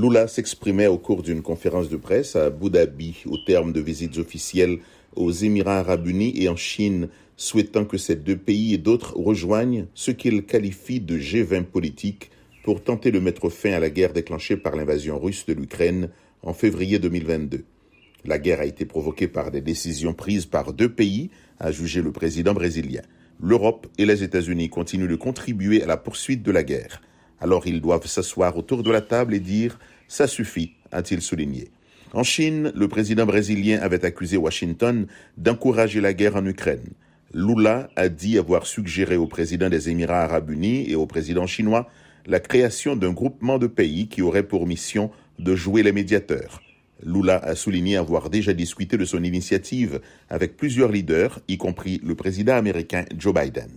Lula s'exprimait au cours d'une conférence de presse à Abu Dhabi au terme de visites officielles aux Émirats arabes unis et en Chine, souhaitant que ces deux pays et d'autres rejoignent ce qu'il qualifie de G20 politique pour tenter de mettre fin à la guerre déclenchée par l'invasion russe de l'Ukraine en février 2022. La guerre a été provoquée par des décisions prises par deux pays, a jugé le président brésilien. L'Europe et les États-Unis continuent de contribuer à la poursuite de la guerre. Alors ils doivent s'asseoir autour de la table et dire ⁇ ça suffit ⁇ a-t-il souligné. En Chine, le président brésilien avait accusé Washington d'encourager la guerre en Ukraine. Lula a dit avoir suggéré au président des Émirats arabes unis et au président chinois la création d'un groupement de pays qui aurait pour mission de jouer les médiateurs. Lula a souligné avoir déjà discuté de son initiative avec plusieurs leaders, y compris le président américain Joe Biden.